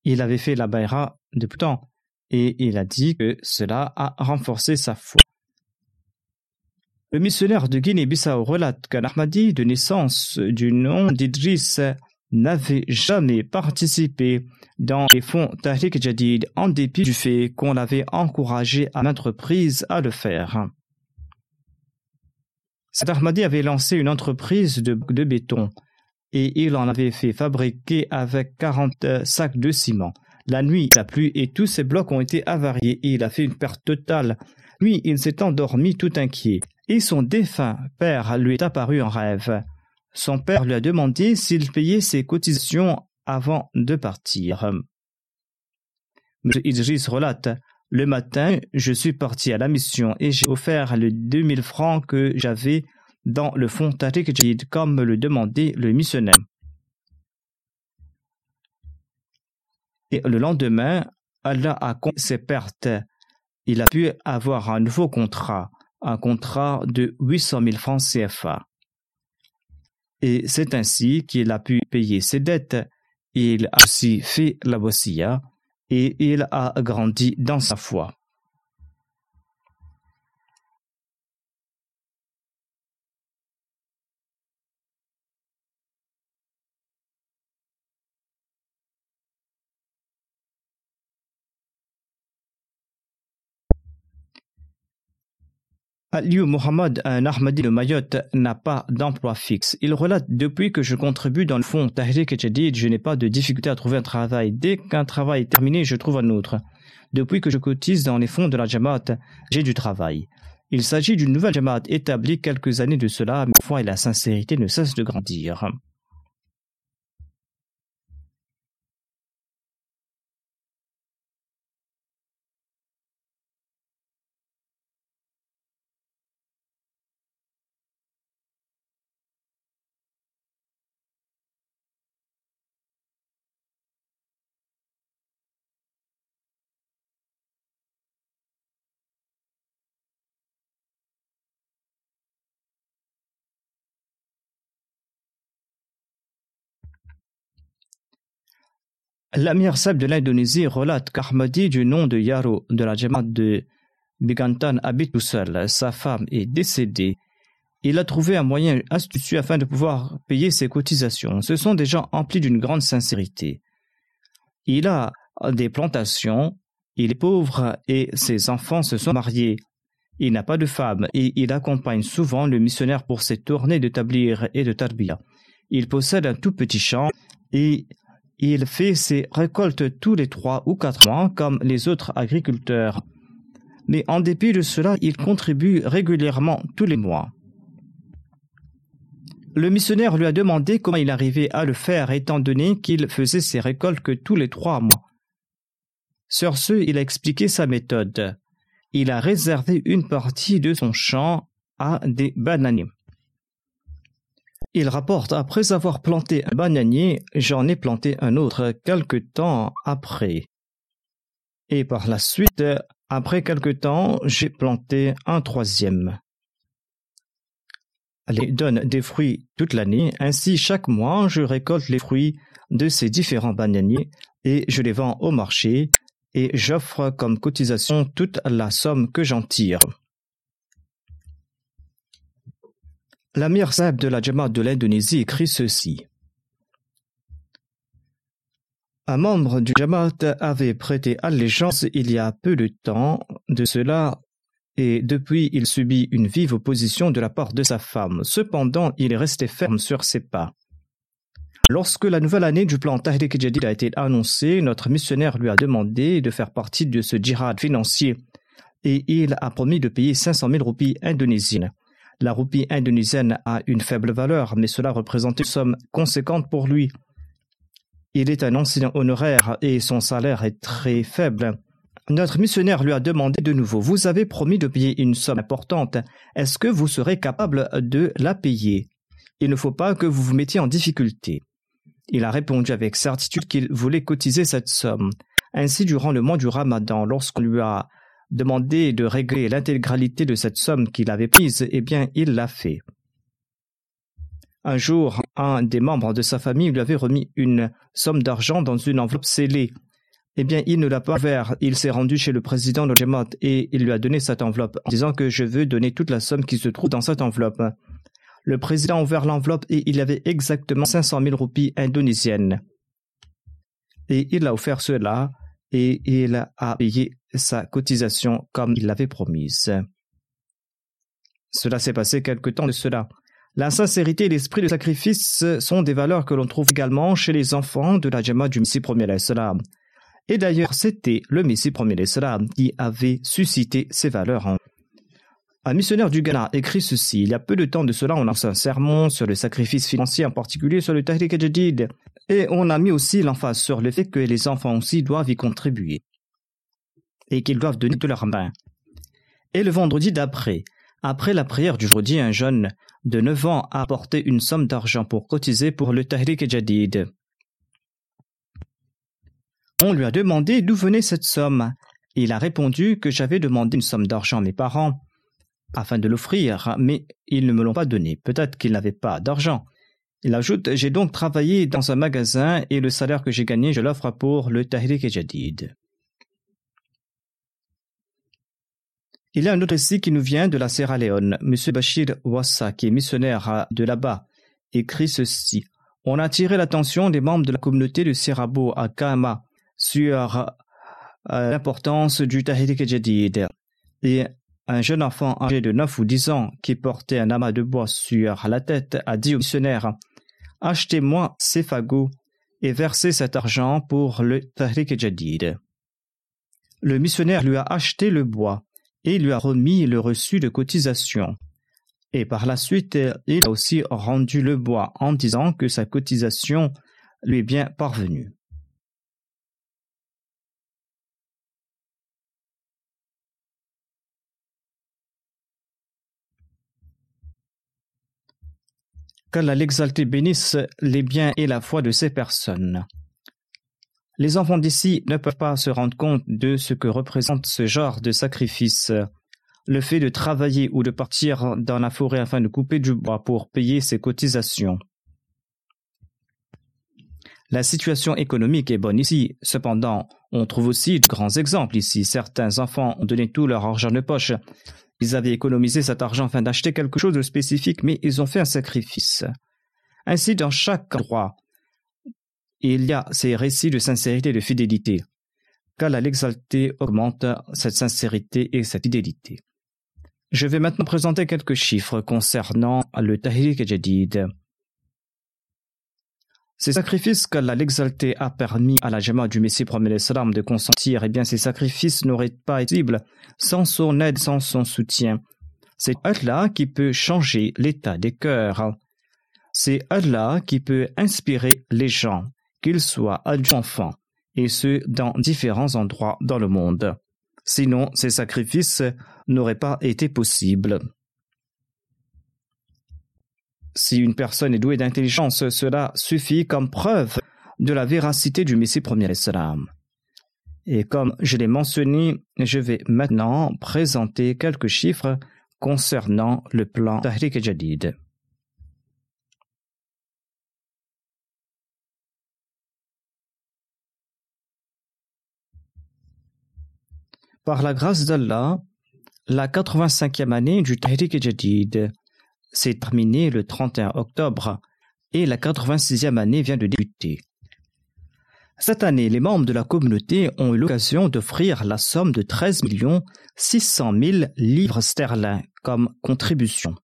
Speaker 2: Il avait fait la baïra depuis temps et il a dit que cela a renforcé sa foi. Le missionnaire de Guinée-Bissau relate qu'un Ahmadi de naissance du nom d'Idriss n'avait jamais participé dans les fonds Tahrik Jadid en dépit du fait qu'on l'avait encouragé à l'entreprise à le faire. Cet Ahmadi avait lancé une entreprise de, de béton et il en avait fait fabriquer avec 40 sacs de ciment. La nuit, a plu et tous ses blocs ont été avariés et il a fait une perte totale. Lui, il s'est endormi tout inquiet et son défunt père lui est apparu en rêve. Son père lui a demandé s'il payait ses cotisations avant de partir. M. Idris relate Le matin, je suis parti à la mission et j'ai offert les 2000 francs que j'avais dans le fond Tariq Jid comme le demandait le missionnaire. Et le lendemain, Allah a compté ses pertes. Il a pu avoir un nouveau contrat, un contrat de 800 000 francs CFA. Et c'est ainsi qu'il a pu payer ses dettes. Il a aussi fait la wassia et il a grandi dans sa foi. Aliou Mohamed, un Ahmadi de Mayotte, n'a pas d'emploi fixe. Il relate Depuis que je contribue dans le fond Tahrik Jadid, je n'ai pas de difficulté à trouver un travail. Dès qu'un travail est terminé, je trouve un autre. Depuis que je cotise dans les fonds de la Jamaat, j'ai du travail. Il s'agit d'une nouvelle Jamaat établie quelques années de cela, mais la foi et la sincérité ne cessent de grandir. L'amir Seb de l'Indonésie relate qu'Ahmadi du nom de Yaro de la Jamaat de Bigantan habite tout seul. Sa femme est décédée il a trouvé un moyen astucieux afin de pouvoir payer ses cotisations. Ce sont des gens emplis d'une grande sincérité. Il a des plantations, il est pauvre et ses enfants se sont mariés. Il n'a pas de femme et il accompagne souvent le missionnaire pour ses tournées de tablir et de tarbiya. Il possède un tout petit champ et il fait ses récoltes tous les trois ou quatre mois comme les autres agriculteurs. Mais en dépit de cela, il contribue régulièrement tous les mois. Le missionnaire lui a demandé comment il arrivait à le faire étant donné qu'il faisait ses récoltes que tous les trois mois. Sur ce, il a expliqué sa méthode. Il a réservé une partie de son champ à des bananiers. Il rapporte après avoir planté un bananier, j'en ai planté un autre quelque temps après. Et par la suite, après quelque temps, j'ai planté un troisième les donne des fruits toute l'année. Ainsi, chaque mois, je récolte les fruits de ces différents bananiers et je les vends au marché et j'offre comme cotisation toute la somme que j'en tire. L'amir Saeb de la Jamaat de l'Indonésie écrit ceci. Un membre du Jamaat avait prêté allégeance il y a peu de temps de cela et depuis il subit une vive opposition de la part de sa femme. Cependant, il est resté ferme sur ses pas. Lorsque la nouvelle année du plan Tahrik Jadid a été annoncée, notre missionnaire lui a demandé de faire partie de ce djihad financier et il a promis de payer 500 000 roupies indonésiennes. La roupie indonésienne a une faible valeur, mais cela représente une somme conséquente pour lui. Il est un enseignant honoraire et son salaire est très faible. Notre missionnaire lui a demandé de nouveau Vous avez promis de payer une somme importante. Est-ce que vous serez capable de la payer? Il ne faut pas que vous vous mettiez en difficulté. Il a répondu avec certitude qu'il voulait cotiser cette somme. Ainsi, durant le mois du Ramadan, lorsqu'on lui a demandé de régler l'intégralité de cette somme qu'il avait prise, eh bien, il l'a fait. Un jour, un des membres de sa famille lui avait remis une somme d'argent dans une enveloppe scellée eh bien, il ne l'a pas ouvert. Il s'est rendu chez le président de Jamaat et il lui a donné cette enveloppe en disant que je veux donner toute la somme qui se trouve dans cette enveloppe. Le président a ouvert l'enveloppe et il avait exactement 500 000 roupies indonésiennes. Et il a offert cela et il a payé sa cotisation comme il l'avait promise. Cela s'est passé quelque temps de cela. La sincérité et l'esprit de sacrifice sont des valeurs que l'on trouve également chez les enfants de la Jamaat du Messie premier et d'ailleurs, c'était le Messie premier l'Islam qui avait suscité ces valeurs un missionnaire du Ghana écrit ceci. Il y a peu de temps de cela, on fait un sermon sur le sacrifice financier, en particulier sur le Tahrik Jadid. Et on a mis aussi l'emphase sur le fait que les enfants aussi doivent y contribuer. Et qu'ils doivent donner de leurs mains. Et le vendredi d'après, après la prière du jeudi, un jeune de 9 ans a apporté une somme d'argent pour cotiser pour le Tahrik Jadid. On lui a demandé d'où venait cette somme. Il a répondu que j'avais demandé une somme d'argent à mes parents afin de l'offrir, mais ils ne me l'ont pas donné. Peut-être qu'ils n'avaient pas d'argent. Il ajoute J'ai donc travaillé dans un magasin et le salaire que j'ai gagné, je l'offre pour le Tahrik Jadid. Il y a un autre récit qui nous vient de la Sierra Leone. M. Bachir Wassa, qui est missionnaire de là-bas, écrit ceci. On a attiré l'attention des membres de la communauté de Sierrabo à Kahama sur euh, l'importance du Tahrik Jadid. Et un jeune enfant âgé de 9 ou 10 ans qui portait un amas de bois sur la tête a dit au missionnaire Achetez-moi ces fagots et versez cet argent pour le Tahrik Jadid. Le missionnaire lui a acheté le bois et lui a remis le reçu de cotisation. Et par la suite, il a aussi rendu le bois en disant que sa cotisation lui est bien parvenue. qu'Allah l'exalté bénisse les biens et la foi de ces personnes. Les enfants d'ici ne peuvent pas se rendre compte de ce que représente ce genre de sacrifice. Le fait de travailler ou de partir dans la forêt afin de couper du bois pour payer ses cotisations. La situation économique est bonne ici. Cependant, on trouve aussi de grands exemples ici. Certains enfants ont donné tout leur argent de poche Ils avaient économisé cet argent afin d'acheter quelque chose de spécifique, mais ils ont fait un sacrifice. Ainsi, dans chaque endroit, il y a ces récits de sincérité et de fidélité. Qu'Allah l'exalté augmente cette sincérité et cette fidélité. Je vais maintenant présenter quelques chiffres concernant le Tahrik Jadid. Ces sacrifices qu'Allah l'exalté a permis à la Jama du Messie premier salam de consentir, eh bien ces sacrifices n'auraient pas été possibles sans son aide, sans son soutien. C'est Allah qui peut changer l'état des cœurs. C'est Allah qui peut inspirer les gens, qu'ils soient adultes enfants, et ce dans différents endroits dans le monde. Sinon, ces sacrifices n'auraient pas été possibles. Si une personne est douée d'intelligence, cela suffit comme preuve de la véracité du Messie premier Islam. Et comme je l'ai mentionné, je vais maintenant présenter quelques chiffres concernant le plan Tahrik Jadid. Par la grâce d'Allah, la 85e année du Tahrik Jadid s'est terminée le 31 octobre et la 86e année vient de débuter. Cette année, les membres de la communauté ont eu l'occasion d'offrir la somme de 13 600 000 livres sterling comme contribution.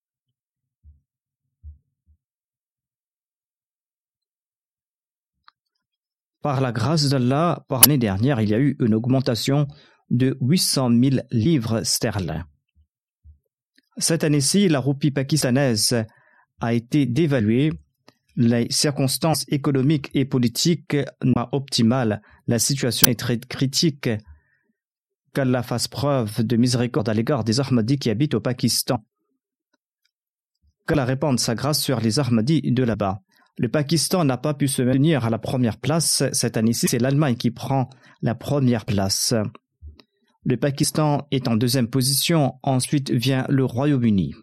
Speaker 2: Par la grâce d'Allah, par l'année dernière, il y a eu une augmentation de 800 000 livres sterling. Cette année-ci, la roupie pakistanaise a été dévaluée. Les circonstances économiques et politiques n'ont pas optimales. La situation est très critique. Qu'Allah fasse preuve de miséricorde à l'égard des Ahmadis qui habitent au Pakistan. Qu'Allah répande sa grâce sur les Ahmadis de là-bas. Le Pakistan n'a pas pu se maintenir à la première place. Cette année-ci, c'est l'Allemagne qui prend la première place. Le Pakistan est en deuxième position, ensuite vient le Royaume-Uni.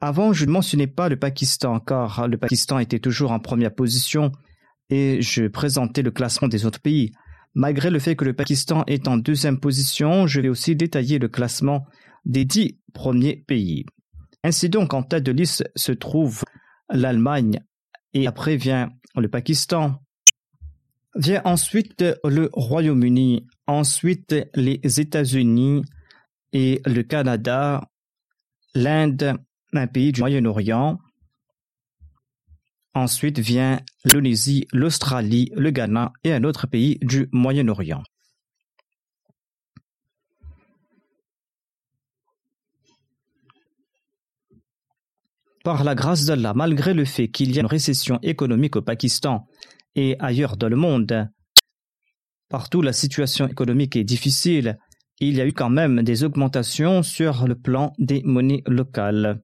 Speaker 2: Avant, je ne mentionnais pas le Pakistan car le Pakistan était toujours en première position et je présentais le classement des autres pays. Malgré le fait que le Pakistan est en deuxième position, je vais aussi détailler le classement des dix premiers pays. Ainsi donc, en tête de liste se trouve l'Allemagne et après vient le Pakistan, Vient ensuite le Royaume-Uni, ensuite les États-Unis et le Canada, l'Inde, un pays du Moyen-Orient. Ensuite vient l'Indonésie, l'Australie, le Ghana et un autre pays du Moyen-Orient. Par la grâce d'Allah, malgré le fait qu'il y a une récession économique au Pakistan et ailleurs dans le monde. Partout la situation économique est difficile. Il y a eu quand même des augmentations sur le plan des monnaies locales.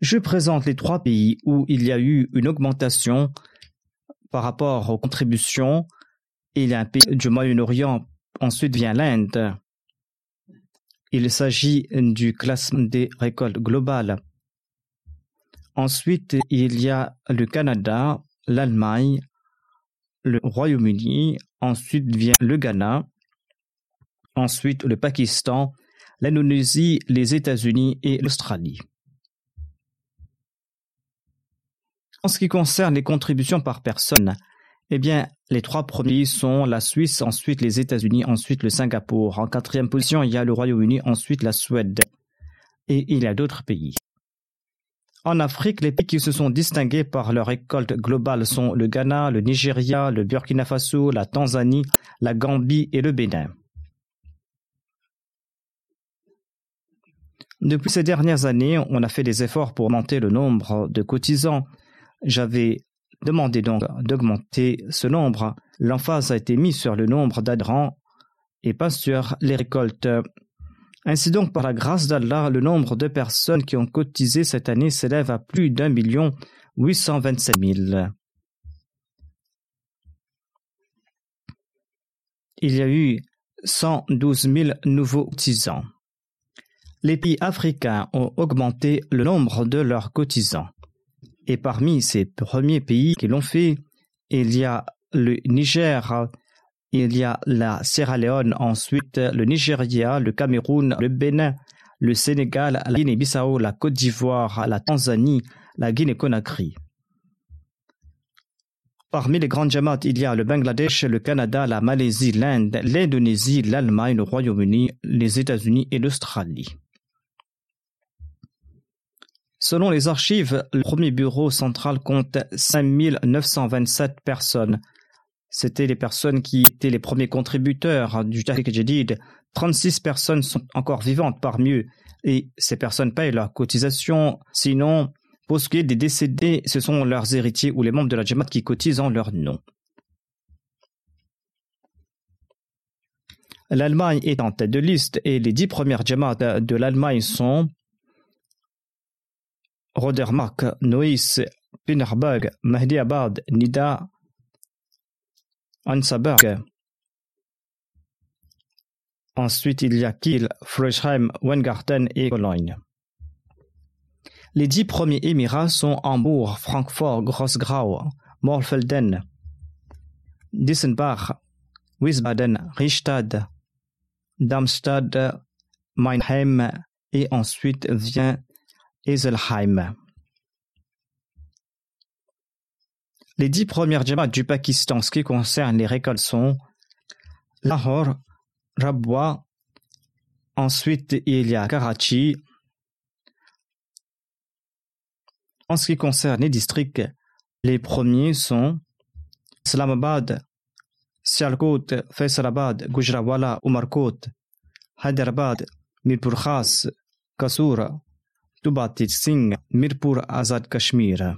Speaker 2: Je présente les trois pays où il y a eu une augmentation par rapport aux contributions. Il y a un pays du Moyen-Orient, ensuite vient l'Inde. Il s'agit du classement des récoltes globales. Ensuite, il y a le Canada, l'Allemagne, le Royaume-Uni, ensuite vient le Ghana, ensuite le Pakistan, l'Indonésie, les États-Unis et l'Australie. En ce qui concerne les contributions par personne, eh bien, les trois premiers sont la Suisse, ensuite les États-Unis, ensuite le Singapour. En quatrième position, il y a le Royaume-Uni, ensuite la Suède. Et il y a d'autres pays. En Afrique, les pays qui se sont distingués par leur récolte globale sont le Ghana, le Nigeria, le Burkina Faso, la Tanzanie, la Gambie et le Bénin. Depuis ces dernières années, on a fait des efforts pour augmenter le nombre de cotisants. J'avais demandé donc d'augmenter ce nombre. L'emphase a été mise sur le nombre d'adhérents et pas sur les récoltes ainsi donc, par la grâce d'Allah, le nombre de personnes qui ont cotisé cette année s'élève à plus d'un million huit cent vingt-sept mille. Il y a eu 112 000 nouveaux cotisants. Les pays africains ont augmenté le nombre de leurs cotisants. Et parmi ces premiers pays qui l'ont fait, il y a le Niger il y a la Sierra Leone, ensuite le Nigeria, le Cameroun, le Bénin, le Sénégal, la Guinée-Bissau, la Côte d'Ivoire, la Tanzanie, la Guinée-Conakry. Parmi les grandes jamaats, il y a le Bangladesh, le Canada, la Malaisie, l'Inde, l'Indonésie, l'Allemagne, le Royaume-Uni, les États-Unis et l'Australie. Selon les archives, le premier bureau central compte 5927 personnes. C'était les personnes qui étaient les premiers contributeurs du Tariq Jadid. 36 personnes sont encore vivantes parmi eux et ces personnes payent leur cotisation. Sinon, pour ce qui est des décédés, ce sont leurs héritiers ou les membres de la Jamaat qui cotisent en leur nom. L'Allemagne est en tête de liste et les dix premières Jamaat de l'Allemagne sont Rodermark, Neuss, Pinneberg, Mahdiabad, Nida, Ansaberg. Ensuite, il y a Kiel, Frischheim, Weingarten et Cologne. Les dix premiers émirats sont Hambourg, Francfort, Grossgrau, Morfelden, Dissenbach, Wiesbaden, Richtad, Darmstadt, Meinheim et ensuite vient Eselheim. Les dix premières djamats du Pakistan, ce qui concerne les récoltes, sont Lahore, Rabwa, ensuite il y a Karachi, En ce qui concerne les districts, les premiers sont Islamabad, Sialkot, Faisalabad, Gujrawala, Umarkot, Hyderabad, Mirpur Khas, Kasura, Tubatit Singh, Mirpur Azad Kashmir.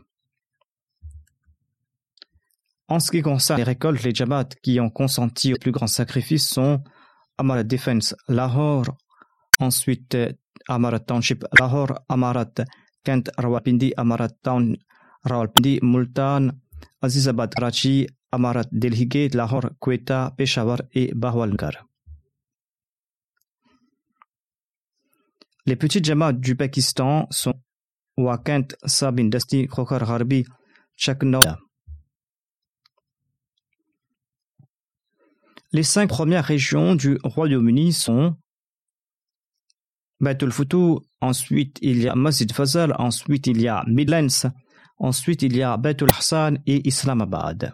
Speaker 2: En ce qui concerne les récoltes, les Jabats qui ont consenti au plus grand sacrifice sont Amarat Defense Lahore, ensuite Amarat Township Lahore, Amarat Kent, Rawalpindi, Amarat Town, Rawalpindi, Multan, Azizabad, Karachi, Amarat, Delhi Lahore, Quetta, Peshawar et Bahawalgarh. Les petites jamas du Pakistan sont Wakent, Sabin, Dasti, Khokhar, Gharbi, Chaknor. Les cinq premières régions du Royaume-Uni sont Futu, ensuite il y a Masjid Fazal, ensuite il y a Midlands, ensuite il y a Baitul Hassan et Islamabad.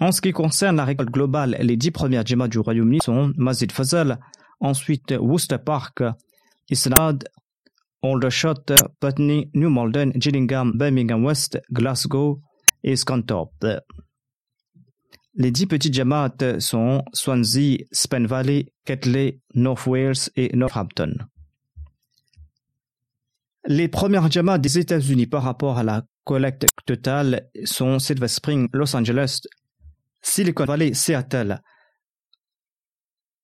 Speaker 2: En ce qui concerne la récolte globale, les dix premières djemmas du Royaume-Uni sont Masjid Fazal, ensuite Worcester Park, Islamabad, Aldershot, Putney, New Malden, Gillingham, Birmingham West, Glasgow et Scunthorpe. Les dix petites jamaats sont Swansea, Spen Valley, Ketley, North Wales et Northampton. Les premières jamaats des États-Unis par rapport à la collecte totale sont Silver Spring, Los Angeles, Silicon Valley, Seattle,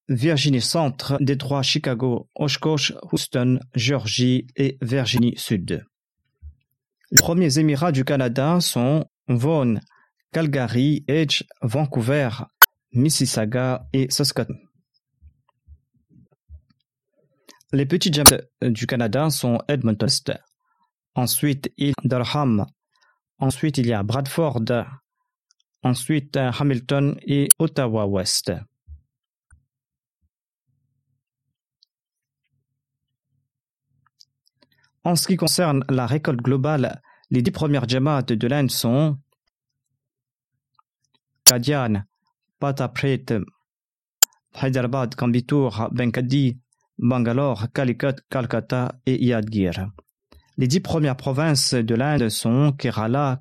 Speaker 2: Virginie Centre, Détroit, Chicago, Oshkosh, Houston, Georgie et Virginie Sud. Les premiers Émirats du Canada sont Vaughan, Calgary, Edge, Vancouver, Mississauga et Saskatoon. Les petits jams du Canada sont Edmonton, ensuite il y ensuite il y a Bradford, ensuite Hamilton et Ottawa-Ouest. En ce qui concerne la récolte globale, les dix premières jamaats de l'Inde sont Kadian, Patapret, Hyderabad, Kambitur, Benkadi, Bangalore, Calicut, Calcutta et Yadgir. Les dix premières provinces de l'Inde sont Kerala,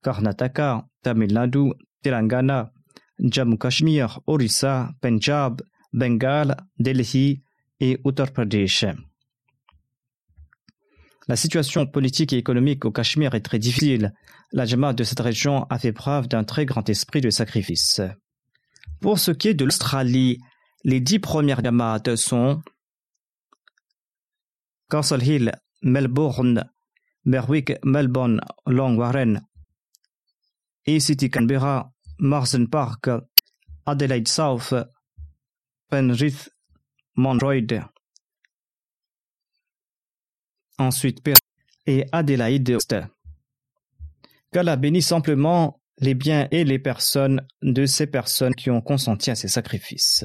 Speaker 2: Karnataka, Tamil Nadu, Telangana, Jammu Kashmir, Orissa, Punjab, Bengal, Delhi et Uttar Pradesh. La situation politique et économique au Cachemire est très difficile. La Jamaat de cette région a fait preuve d'un très grand esprit de sacrifice. Pour ce qui est de l'Australie, les dix premières Jamaat sont Castle Hill, Melbourne, Berwick, Melbourne, Long Warren, A-City Canberra, Marsden Park, Adelaide South, Penrith, Monroyd, ensuite Perth et Adélaïde Qu'Allah bénisse simplement les biens et les personnes de ces personnes qui ont consenti à ces sacrifices.